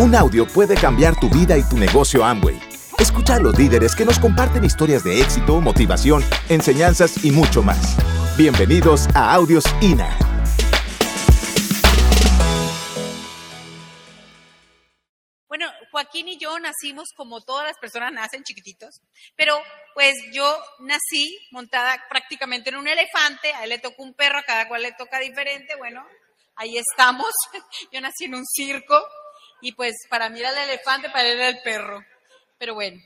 Un audio puede cambiar tu vida y tu negocio Amway. Escucha a los líderes que nos comparten historias de éxito, motivación, enseñanzas y mucho más. Bienvenidos a Audios INA. Bueno, Joaquín y yo nacimos como todas las personas nacen chiquititos, pero pues yo nací montada prácticamente en un elefante, a él le tocó un perro, a cada cual le toca diferente, bueno, ahí estamos. Yo nací en un circo, y pues para mí era el elefante, para él era el perro. Pero bueno,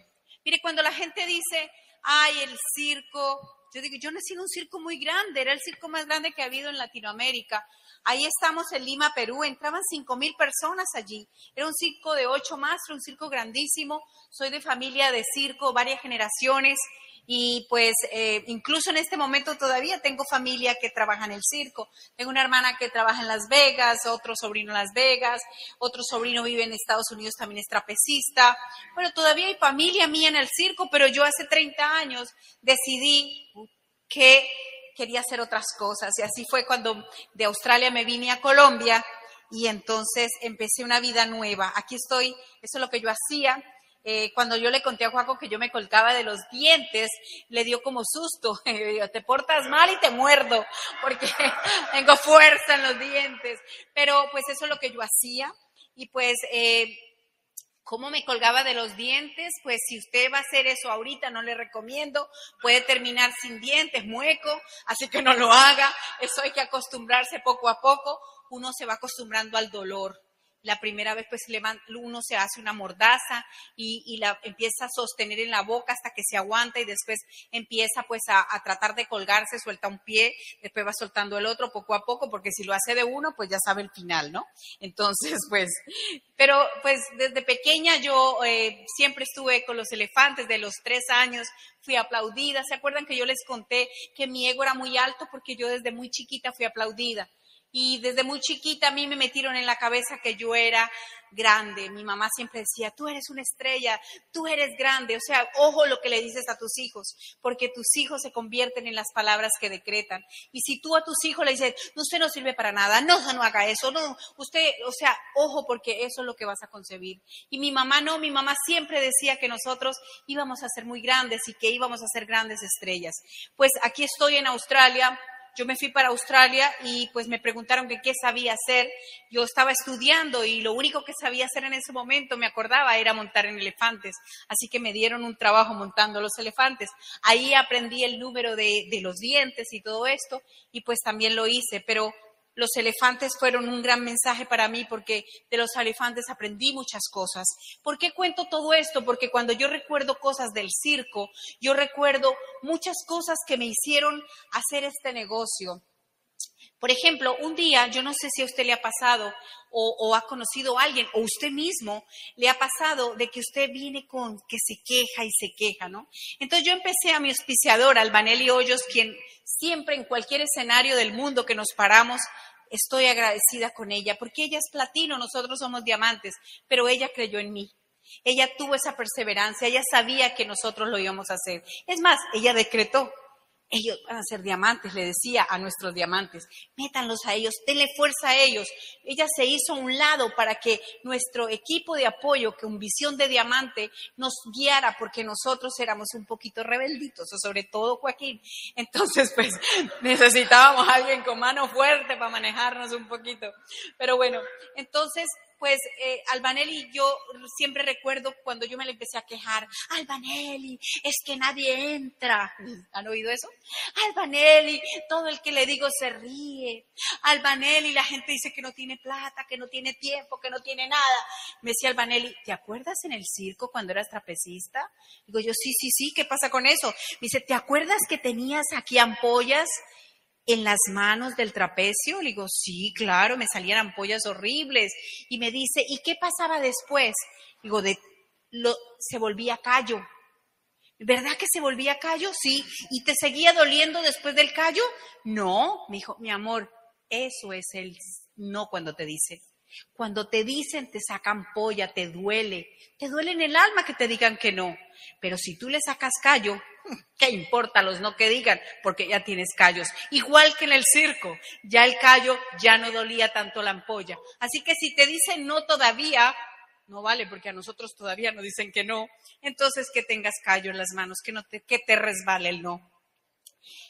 mire, cuando la gente dice, ay, el circo, yo digo, yo nací en un circo muy grande, era el circo más grande que ha habido en Latinoamérica. Ahí estamos en Lima, Perú, entraban cinco mil personas allí. Era un circo de ocho más, un circo grandísimo. Soy de familia de circo, varias generaciones. Y pues eh, incluso en este momento todavía tengo familia que trabaja en el circo. Tengo una hermana que trabaja en Las Vegas, otro sobrino en Las Vegas, otro sobrino vive en Estados Unidos, también es trapecista. Bueno, todavía hay familia mía en el circo, pero yo hace 30 años decidí que quería hacer otras cosas. Y así fue cuando de Australia me vine a Colombia y entonces empecé una vida nueva. Aquí estoy, eso es lo que yo hacía. Eh, cuando yo le conté a Juaco que yo me colgaba de los dientes, le dio como susto. te portas mal y te muerdo, porque tengo fuerza en los dientes. Pero pues eso es lo que yo hacía. Y pues, eh, ¿cómo me colgaba de los dientes? Pues si usted va a hacer eso ahorita, no le recomiendo. Puede terminar sin dientes, mueco, así que no lo haga. Eso hay que acostumbrarse poco a poco. Uno se va acostumbrando al dolor la primera vez pues uno se hace una mordaza y, la empieza a sostener en la boca hasta que se aguanta y después empieza pues a, tratar de colgarse, suelta un pie, después va soltando el otro poco a poco, porque si lo hace de uno pues ya sabe el final, ¿no? Entonces pues, pero pues desde pequeña yo eh, siempre estuve con los elefantes, de los tres años fui aplaudida, ¿se acuerdan que yo les conté que mi ego era muy alto porque yo desde muy chiquita fui aplaudida? Y desde muy chiquita a mí me metieron en la cabeza que yo era grande. Mi mamá siempre decía, tú eres una estrella, tú eres grande. O sea, ojo lo que le dices a tus hijos, porque tus hijos se convierten en las palabras que decretan. Y si tú a tus hijos le dices, usted no sirve para nada, no, no haga eso, no, usted, o sea, ojo porque eso es lo que vas a concebir. Y mi mamá no, mi mamá siempre decía que nosotros íbamos a ser muy grandes y que íbamos a ser grandes estrellas. Pues aquí estoy en Australia yo me fui para Australia y pues me preguntaron que qué sabía hacer. Yo estaba estudiando y lo único que sabía hacer en ese momento, me acordaba, era montar en elefantes. Así que me dieron un trabajo montando los elefantes. Ahí aprendí el número de, de los dientes y todo esto y pues también lo hice, pero los elefantes fueron un gran mensaje para mí porque de los elefantes aprendí muchas cosas. ¿Por qué cuento todo esto? Porque cuando yo recuerdo cosas del circo, yo recuerdo muchas cosas que me hicieron hacer este negocio. Por ejemplo, un día, yo no sé si a usted le ha pasado o, ha conocido a alguien o usted mismo le ha pasado de que usted viene con que se queja y se queja, ¿no? Entonces yo empecé a mi auspiciadora, Albanelli Hoyos, quien siempre en cualquier escenario del mundo que nos paramos, estoy agradecida con ella, porque ella es platino, nosotros somos diamantes, pero ella creyó en mí. Ella tuvo esa perseverancia, ella sabía que nosotros lo íbamos a hacer. Es más, ella decretó, ellos van a ser diamantes, le decía a nuestros diamantes, métanlos a ellos, denle fuerza a ellos. Ella se hizo a un lado para que nuestro equipo de apoyo, con visión de diamante, nos guiara, porque nosotros éramos un poquito rebelditos, sobre todo Joaquín. Entonces, pues necesitábamos a alguien con mano fuerte para manejarnos un poquito. Pero bueno, entonces pues eh, Albanelli, yo siempre recuerdo cuando yo me le empecé a quejar, Albanelli, es que nadie entra. ¿Han oído eso? Albanelli, todo el que le digo se ríe. Albanelli, la gente dice que no tiene plata, que no tiene tiempo, que no tiene nada. Me decía Albanelli, ¿te acuerdas en el circo cuando eras trapecista? Digo yo, sí, sí, sí, ¿qué pasa con eso? Me dice, ¿te acuerdas que tenías aquí ampollas? En las manos del trapecio? Le digo, sí, claro, me salían ampollas horribles. Y me dice, ¿y qué pasaba después? Digo, de, lo, se volvía callo. ¿Verdad que se volvía callo? Sí. ¿Y te seguía doliendo después del callo? No, me dijo, mi amor, eso es el no cuando te dice. Cuando te dicen te sacan polla, te duele, te duele en el alma que te digan que no. Pero si tú le sacas callo, ¿Qué importa los no que digan? Porque ya tienes callos. Igual que en el circo, ya el callo ya no dolía tanto la ampolla. Así que si te dicen no todavía, no vale porque a nosotros todavía nos dicen que no. Entonces que tengas callo en las manos, que, no te, que te resbale el no.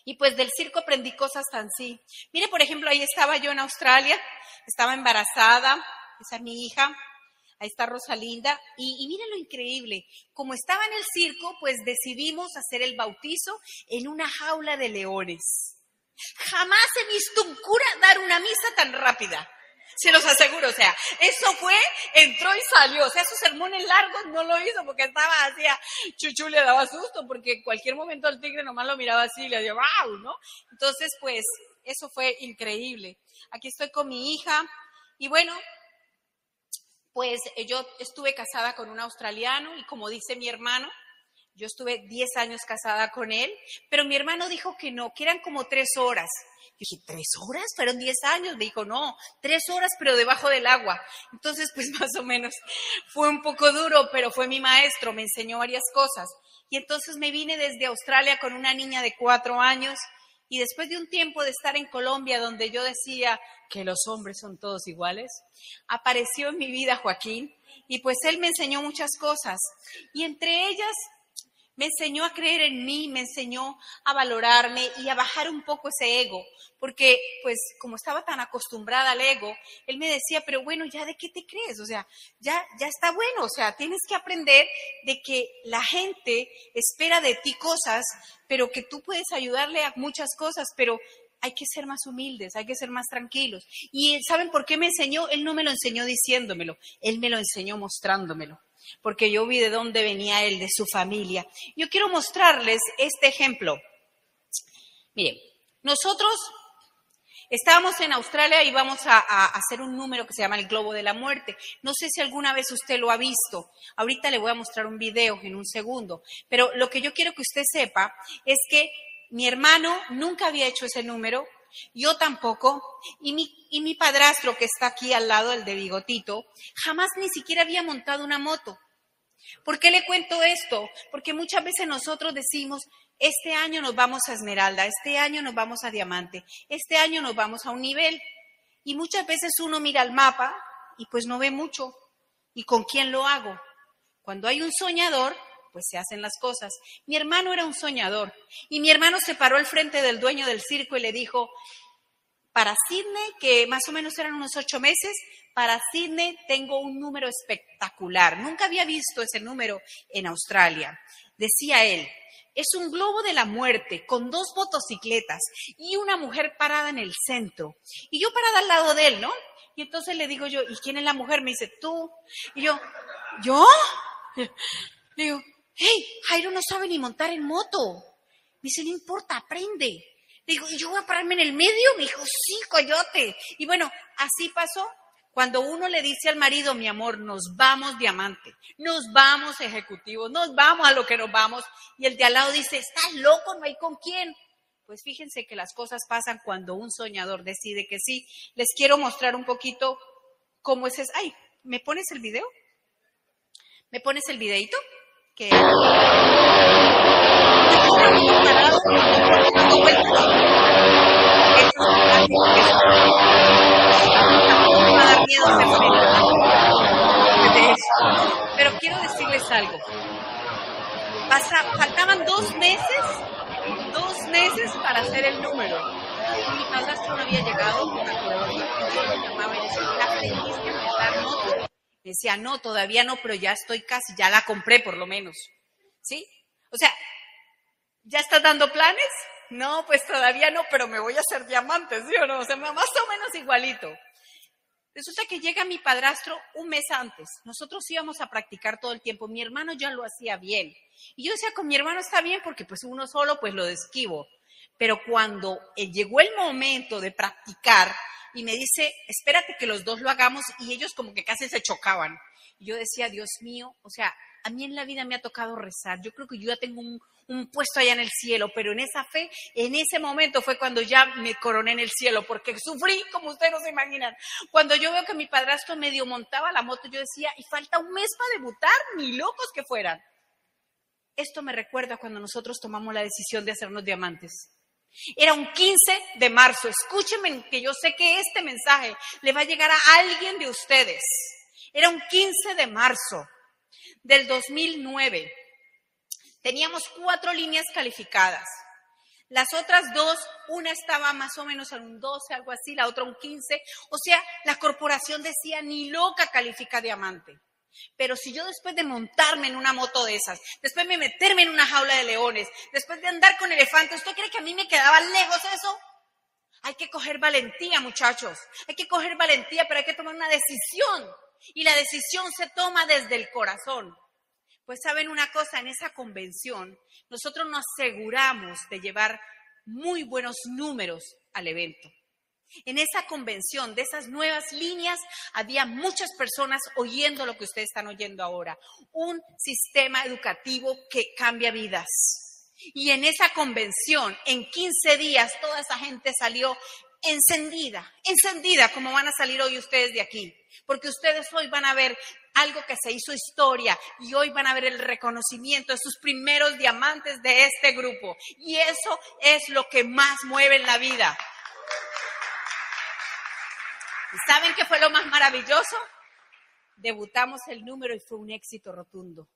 Y pues del circo aprendí cosas tan sí. Mire, por ejemplo, ahí estaba yo en Australia, estaba embarazada, esa es mi hija, ahí está Rosalinda, y, y miren lo increíble, como estaba en el circo, pues decidimos hacer el bautizo en una jaula de leones. Jamás he visto un cura dar una misa tan rápida. Se los aseguro, o sea, eso fue, entró y salió. O sea, esos sermones largos no lo hizo porque estaba así, Chuchu le daba susto porque en cualquier momento el tigre nomás lo miraba así y le decía, wow, ¿no? Entonces, pues, eso fue increíble. Aquí estoy con mi hija y bueno, pues eh, yo estuve casada con un australiano y como dice mi hermano, yo estuve 10 años casada con él, pero mi hermano dijo que no, que eran como tres horas. Yo dije, ¿tres horas? Fueron 10 años. Me dijo, no, tres horas, pero debajo del agua. Entonces, pues más o menos fue un poco duro, pero fue mi maestro, me enseñó varias cosas. Y entonces me vine desde Australia con una niña de cuatro años. Y después de un tiempo de estar en Colombia, donde yo decía que los hombres son todos iguales, apareció en mi vida Joaquín y pues él me enseñó muchas cosas. Y entre ellas me enseñó a creer en mí, me enseñó a valorarme y a bajar un poco ese ego, porque pues como estaba tan acostumbrada al ego, él me decía, pero bueno, ya de qué te crees, o sea, ya, ya está bueno, o sea, tienes que aprender de que la gente espera de ti cosas, pero que tú puedes ayudarle a muchas cosas, pero hay que ser más humildes, hay que ser más tranquilos. Y ¿saben por qué me enseñó? Él no me lo enseñó diciéndomelo, él me lo enseñó mostrándomelo porque yo vi de dónde venía él, de su familia. Yo quiero mostrarles este ejemplo. Miren, nosotros estábamos en Australia y vamos a, a, hacer un número que se llama el Globo de la Muerte. No sé si alguna vez usted lo ha visto. Ahorita le voy a mostrar un video en un segundo. Pero lo que yo quiero que usted sepa es que mi hermano nunca había hecho ese número, yo tampoco, y mi, y mi padrastro que está aquí al lado, el de bigotito, jamás ni siquiera había montado una moto. ¿Por qué le cuento esto? Porque muchas veces nosotros decimos, este año nos vamos a Esmeralda, este año nos vamos a Diamante, este año nos vamos a un nivel. Y muchas veces uno mira el mapa y pues no ve mucho. ¿Y con quién lo hago? Cuando hay un soñador, pues se hacen las cosas. Mi hermano era un soñador y mi hermano se paró al frente del dueño del circo y le dijo, para Sydney, que más o menos eran unos ocho meses, para Sydney tengo un número espectacular. Nunca había visto ese número en Australia. Decía él, es un globo de la muerte con dos motocicletas y una mujer parada en el centro. Y yo parada al lado de él, ¿no? Y entonces le digo yo, ¿y quién es la mujer? Me dice, tú. Y yo, ¿yo? digo, hey, Jairo no sabe ni montar en moto. Me dice, no importa, aprende. Le digo, ¿y yo voy a pararme en el medio? Me dijo, sí, coyote. Y bueno, así pasó. Cuando uno le dice al marido, mi amor, nos vamos diamante, nos vamos ejecutivo, nos vamos a lo que nos vamos, y el de al lado dice, estás loco, no hay con quién. Pues fíjense que las cosas pasan cuando un soñador decide que sí. Les quiero mostrar un poquito cómo es eso. Ay, ¿me pones el video? ¿Me pones el videito? Que Pero quiero decirles algo. Pasa, faltaban dos meses, dos meses para hacer el número. Mi padrastro no había llegado con la Yo lo llamaba y decía, la feliz que moto. Decía, no, todavía no, pero ya estoy casi, ya la compré por lo menos. ¿Sí? O sea, ¿ya estás dando planes? No, pues todavía no, pero me voy a hacer diamante, ¿sí o no? O sea, más o menos igualito. Resulta que llega mi padrastro un mes antes. Nosotros íbamos a practicar todo el tiempo. Mi hermano ya lo hacía bien. Y yo decía, con mi hermano está bien porque pues uno solo pues lo desquivo. Pero cuando eh, llegó el momento de practicar, y me dice, espérate que los dos lo hagamos y ellos como que casi se chocaban. Yo decía, Dios mío, o sea, a mí en la vida me ha tocado rezar. Yo creo que yo ya tengo un, un, puesto allá en el cielo, pero en esa fe, en ese momento fue cuando ya me coroné en el cielo, porque sufrí como ustedes no se imaginan. Cuando yo veo que mi padrastro medio montaba la moto, yo decía, y falta un mes para debutar, ni locos que fueran. Esto me recuerda cuando nosotros tomamos la decisión de hacernos diamantes. Era un 15 de marzo. Escúchenme que yo sé que este mensaje le va a llegar a alguien de ustedes. Era un 15 de marzo del 2009. Teníamos cuatro líneas calificadas. Las otras dos, una estaba más o menos en un 12, algo así, la otra un 15. O sea, la corporación decía, ni loca califica diamante. Pero si yo después de montarme en una moto de esas, después de meterme en una jaula de leones, después de andar con elefantes, ¿usted cree que a mí me quedaba lejos eso? Hay que coger valentía, muchachos. Hay que coger valentía, pero hay que tomar una decisión. Y la decisión se toma desde el corazón. Pues saben una cosa, en esa convención nosotros nos aseguramos de llevar muy buenos números al evento. En esa convención de esas nuevas líneas había muchas personas oyendo lo que ustedes están oyendo ahora, un sistema educativo que cambia vidas. Y en esa convención, en 15 días, toda esa gente salió encendida, encendida como van a salir hoy ustedes de aquí, porque ustedes hoy van a ver algo que se hizo historia y hoy van a ver el reconocimiento de sus primeros diamantes de este grupo. Y eso es lo que más mueve en la vida. ¿Y saben qué fue lo más maravilloso? Debutamos el número y fue un éxito rotundo.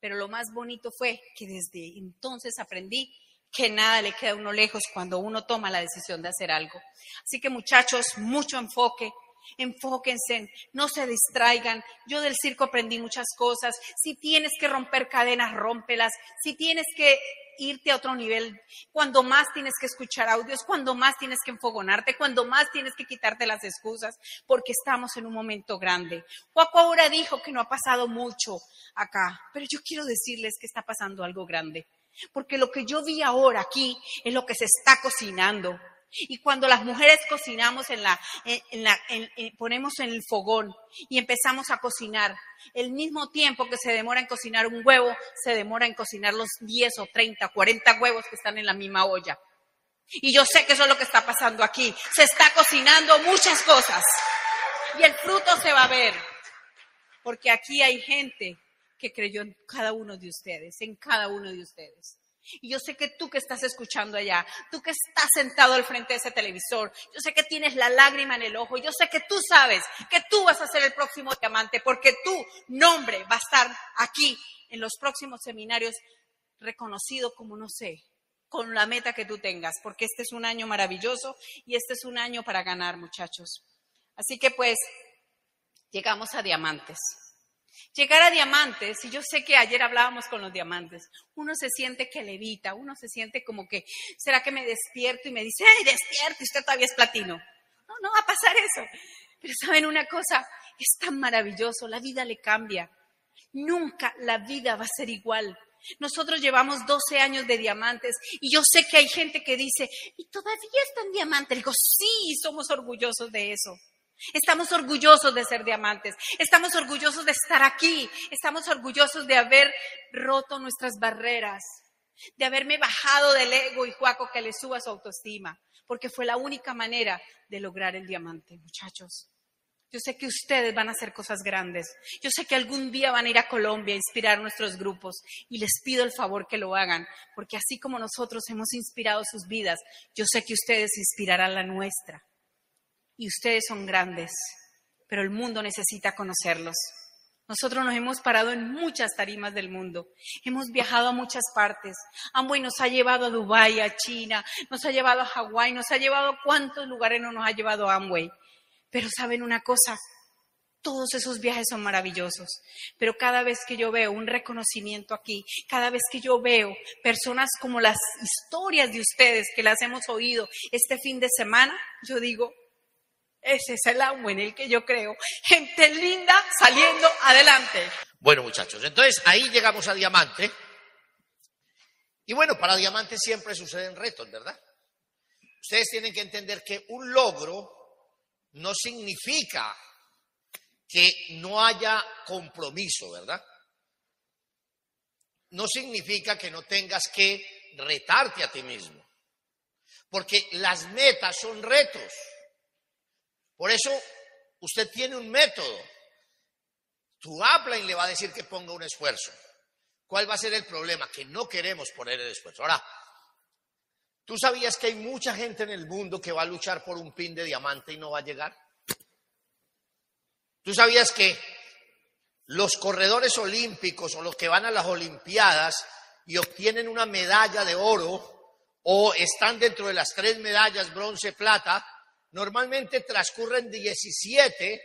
Pero lo más bonito fue que desde entonces aprendí que nada le queda a uno lejos cuando uno toma la decisión de hacer algo. Así que muchachos, mucho enfoque, enfóquense, no se distraigan. Yo del circo aprendí muchas cosas. Si tienes que romper cadenas, rómpelas. Si tienes que irte a otro nivel, cuando más tienes que escuchar audios, cuando más tienes que enfogonarte, cuando más tienes que quitarte las excusas, porque estamos en un momento grande. Juaco ahora dijo que no ha pasado mucho acá, pero yo quiero decirles que está pasando algo grande. Porque lo que yo vi ahora aquí es lo que se está cocinando. Y cuando las mujeres cocinamos en la, ponemos en el fogón y empezamos a cocinar, el mismo tiempo que se demora en cocinar un huevo, se demora en cocinar los 10 o 30, 40 huevos que están en la misma olla. Y yo sé que eso es lo que está pasando aquí. Se está cocinando muchas cosas. Y el fruto se va a ver. Porque aquí hay gente que creyó en cada uno de ustedes, en cada uno de ustedes. Y yo sé que tú que estás escuchando allá, tú que estás sentado al frente de ese televisor, yo sé que tienes la lágrima en el ojo, yo sé que tú sabes que tú vas a ser el próximo diamante, porque tu nombre va a estar aquí en los próximos seminarios reconocido como, no sé, con la meta que tú tengas, porque este es un año maravilloso y este es un año para ganar, muchachos. Así que pues, llegamos a diamantes. Llegar a diamantes, y yo sé que ayer hablábamos con los diamantes, uno se siente que levita, uno se siente como que, ¿será que me despierto? Y me dice, ¡ay, despierto! usted todavía es platino. No, no va a pasar eso. Pero saben una cosa, es tan maravilloso, la vida le cambia. Nunca la vida va a ser igual. Nosotros llevamos 12 años de diamantes y yo sé que hay gente que dice, ¿y todavía están diamantes? Digo, sí, somos orgullosos de eso. Estamos orgullosos de ser diamantes, estamos orgullosos de estar aquí, estamos orgullosos de haber roto nuestras barreras, de haberme bajado del ego y Juaco que le suba su autoestima, porque fue la única manera de lograr el diamante, muchachos. Yo sé que ustedes van a hacer cosas grandes. Yo sé que algún día van a ir a Colombia a inspirar nuestros grupos y les pido el favor que lo hagan, porque así como nosotros hemos inspirado sus vidas, yo sé que ustedes inspirarán la nuestra y ustedes son grandes, pero el mundo necesita conocerlos. Nosotros nos hemos parado en muchas tarimas del mundo, hemos viajado a muchas partes. Amway nos ha llevado a Dubái, a China, nos ha llevado a Hawái, nos ha llevado a cuántos lugares no nos ha llevado Amway. Pero saben una cosa, todos esos viajes son maravillosos, pero cada vez que yo veo un reconocimiento aquí, cada vez que yo veo personas como las historias de ustedes que las hemos oído este fin de semana, yo digo, ese es el agua en el que yo creo. Gente linda saliendo adelante. Bueno, muchachos, entonces ahí llegamos a diamante. Y bueno, para diamante siempre suceden retos, ¿verdad? Ustedes tienen que entender que un logro no significa que no haya compromiso, ¿verdad? No significa que no tengas que retarte a ti mismo. Porque las metas son retos. Por eso usted tiene un método. Tu upline le va a decir que ponga un esfuerzo. ¿Cuál va a ser el problema? Que no queremos poner el esfuerzo. Ahora, ¿tú sabías que hay mucha gente en el mundo que va a luchar por un pin de diamante y no va a llegar? ¿Tú sabías que los corredores olímpicos o los que van a las Olimpiadas y obtienen una medalla de oro o están dentro de las tres medallas, bronce, plata, normalmente transcurren 17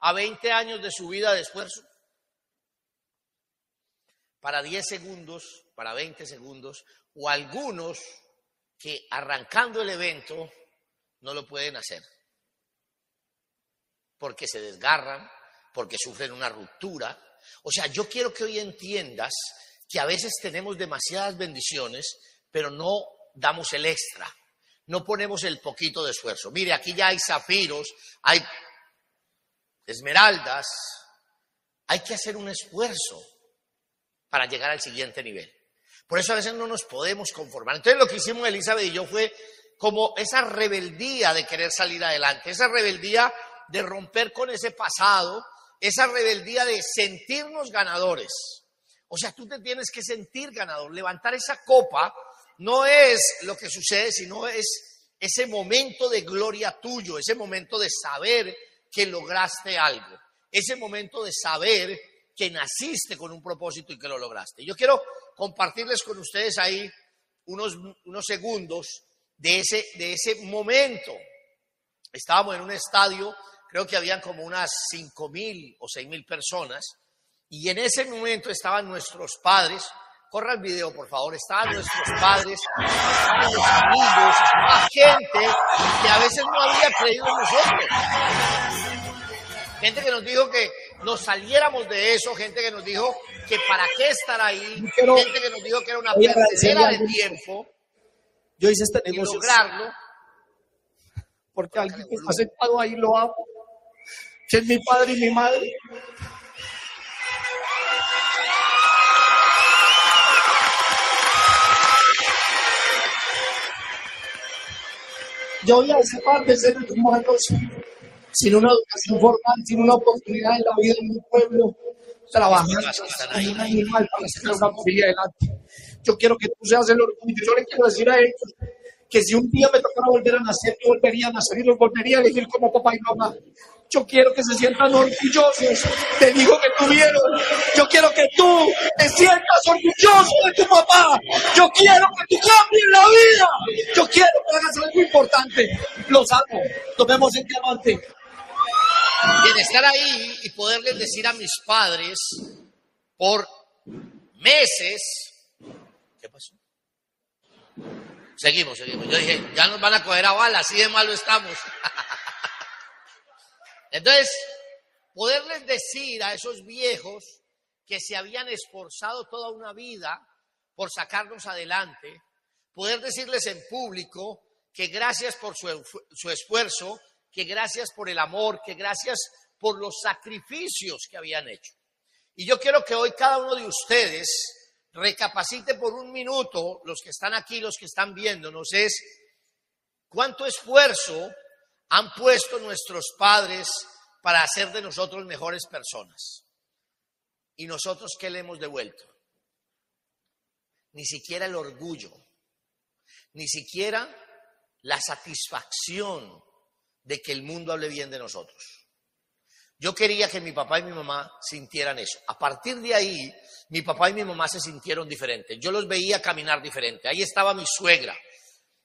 a 20 años de su vida de esfuerzo. Para 10 segundos, para 20 segundos, o algunos que arrancando el evento no lo pueden hacer, porque se desgarran, porque sufren una ruptura. O sea, yo quiero que hoy entiendas que a veces tenemos demasiadas bendiciones, pero no damos el extra, no ponemos el poquito de esfuerzo. Mire, aquí ya hay zafiros, hay esmeraldas, hay que hacer un esfuerzo para llegar al siguiente nivel. Por eso a veces no nos podemos conformar. Entonces lo que hicimos Elizabeth y yo fue como esa rebeldía de querer salir adelante, esa rebeldía de romper con ese pasado, esa rebeldía de sentirnos ganadores. O sea, tú te tienes que sentir ganador. Levantar esa copa no es lo que sucede, sino es ese momento de gloria tuyo, ese momento de saber que lograste algo, ese momento de saber que naciste con un propósito y que lo lograste. Yo quiero compartirles con ustedes ahí unos, unos segundos de ese, de ese momento. Estábamos en un estadio, creo que habían como unas cinco mil o seis mil personas, y en ese momento estaban nuestros padres. Corra el video, por favor. Estaban nuestros padres, estaban los amigos, estaba gente que a veces no había creído en nosotros. Gente que nos dijo que nos saliéramos de eso, gente que nos dijo que para qué estar ahí, gente que nos dijo que era una pérdida de tiempo. Yo hice este negocio. Lograrlo. Porque alguien que está sentado ahí lo amo, que es mi padre y mi madre. Yo voy a esa parte de ser humanos sin una educación formal, sin una oportunidad en la vida de mi pueblo, trabajando como un animal para sacar una familia adelante. Yo quiero que tú seas el orgullo. Yo le quiero decir a ellos que si un día me tocara volver a nacer, yo volvería a nacer y los volvería a elegir como papá y mamá. Yo quiero que se sientan orgullosos del hijo que tuvieron. Yo quiero que tú te sientas orgulloso de tu papá. Yo quiero que tú cambies la vida. Yo quiero que hagas algo importante. Los amo. Tomemos el diamante. De estar ahí y poderles decir a mis padres por meses, ¿qué pasó? Seguimos, seguimos. Yo dije, ya nos van a coger a bala, así de malo estamos. Entonces, poderles decir a esos viejos que se habían esforzado toda una vida por sacarnos adelante, poder decirles en público que gracias por su, esfuerzo, que gracias por el amor, que gracias por los sacrificios que habían hecho. Y yo quiero que hoy cada uno de ustedes recapacite por un minuto, los que están aquí, los que están viéndonos, es cuánto esfuerzo han puesto nuestros padres para hacer de nosotros mejores personas. ¿Y nosotros qué le hemos devuelto? Ni siquiera el orgullo, ni siquiera la satisfacción de que el mundo hable bien de nosotros. Yo quería que mi papá y mi mamá sintieran eso. A partir de ahí, mi papá y mi mamá se sintieron diferentes. Yo los veía caminar diferente. Ahí estaba mi suegra.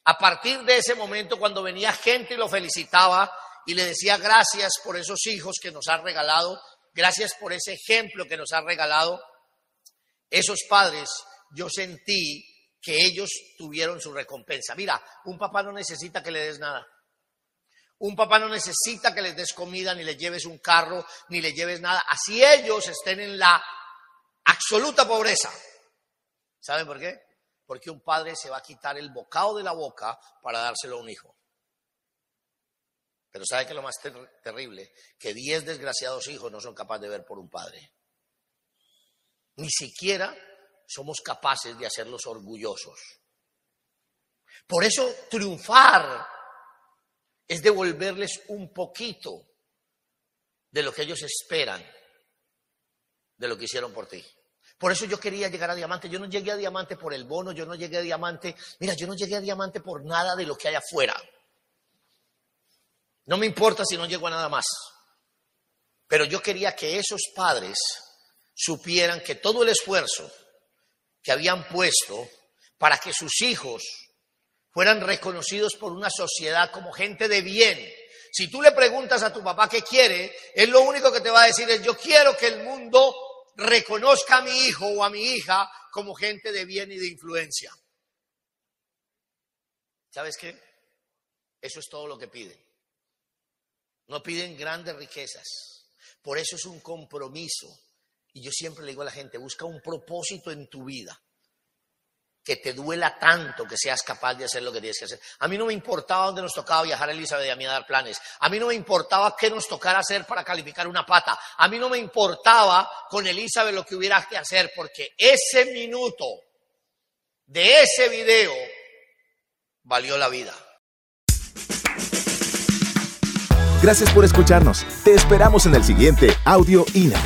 A partir de ese momento, cuando venía gente y lo felicitaba y le decía gracias por esos hijos que nos ha regalado, gracias por ese ejemplo que nos ha regalado, esos padres, yo sentí que ellos tuvieron su recompensa. Mira, un papá no necesita que le des nada. Un papá no necesita que les des comida, ni le lleves un carro, ni le lleves nada. Así ellos estén en la absoluta pobreza. ¿Saben por qué? Porque un padre se va a quitar el bocado de la boca para dárselo a un hijo. Pero ¿sabe qué es lo más terrible? Que diez desgraciados hijos no son capaces de ver por un padre. Ni siquiera somos capaces de hacerlos orgullosos. Por eso triunfar es devolverles un poquito de lo que ellos esperan de lo que hicieron por ti. Por eso yo quería llegar a diamante. Yo no llegué a diamante por el bono, yo no llegué a diamante. Mira, yo no llegué a diamante por nada de lo que hay afuera. No me importa si no llego a nada más. Pero yo quería que esos padres supieran que todo el esfuerzo que habían puesto para que sus hijos fueran reconocidos por una sociedad como gente de bien. Si tú le preguntas a tu papá qué quiere, él lo único que te va a decir es, yo quiero que el mundo reconozca a mi hijo o a mi hija como gente de bien y de influencia. ¿Sabes qué? Eso es todo lo que piden. No piden grandes riquezas. Por eso es un compromiso. Y yo siempre le digo a la gente, busca un propósito en tu vida que te duela tanto que seas capaz de hacer lo que tienes que hacer. A mí no me importaba dónde nos tocaba viajar Elizabeth y a mí a dar planes. A mí no me importaba qué nos tocara hacer para calificar una pata. A mí no me importaba con Elizabeth lo que hubiera que hacer porque ese minuto de ese video valió la vida. Gracias por escucharnos. Te esperamos en el siguiente Audio INA.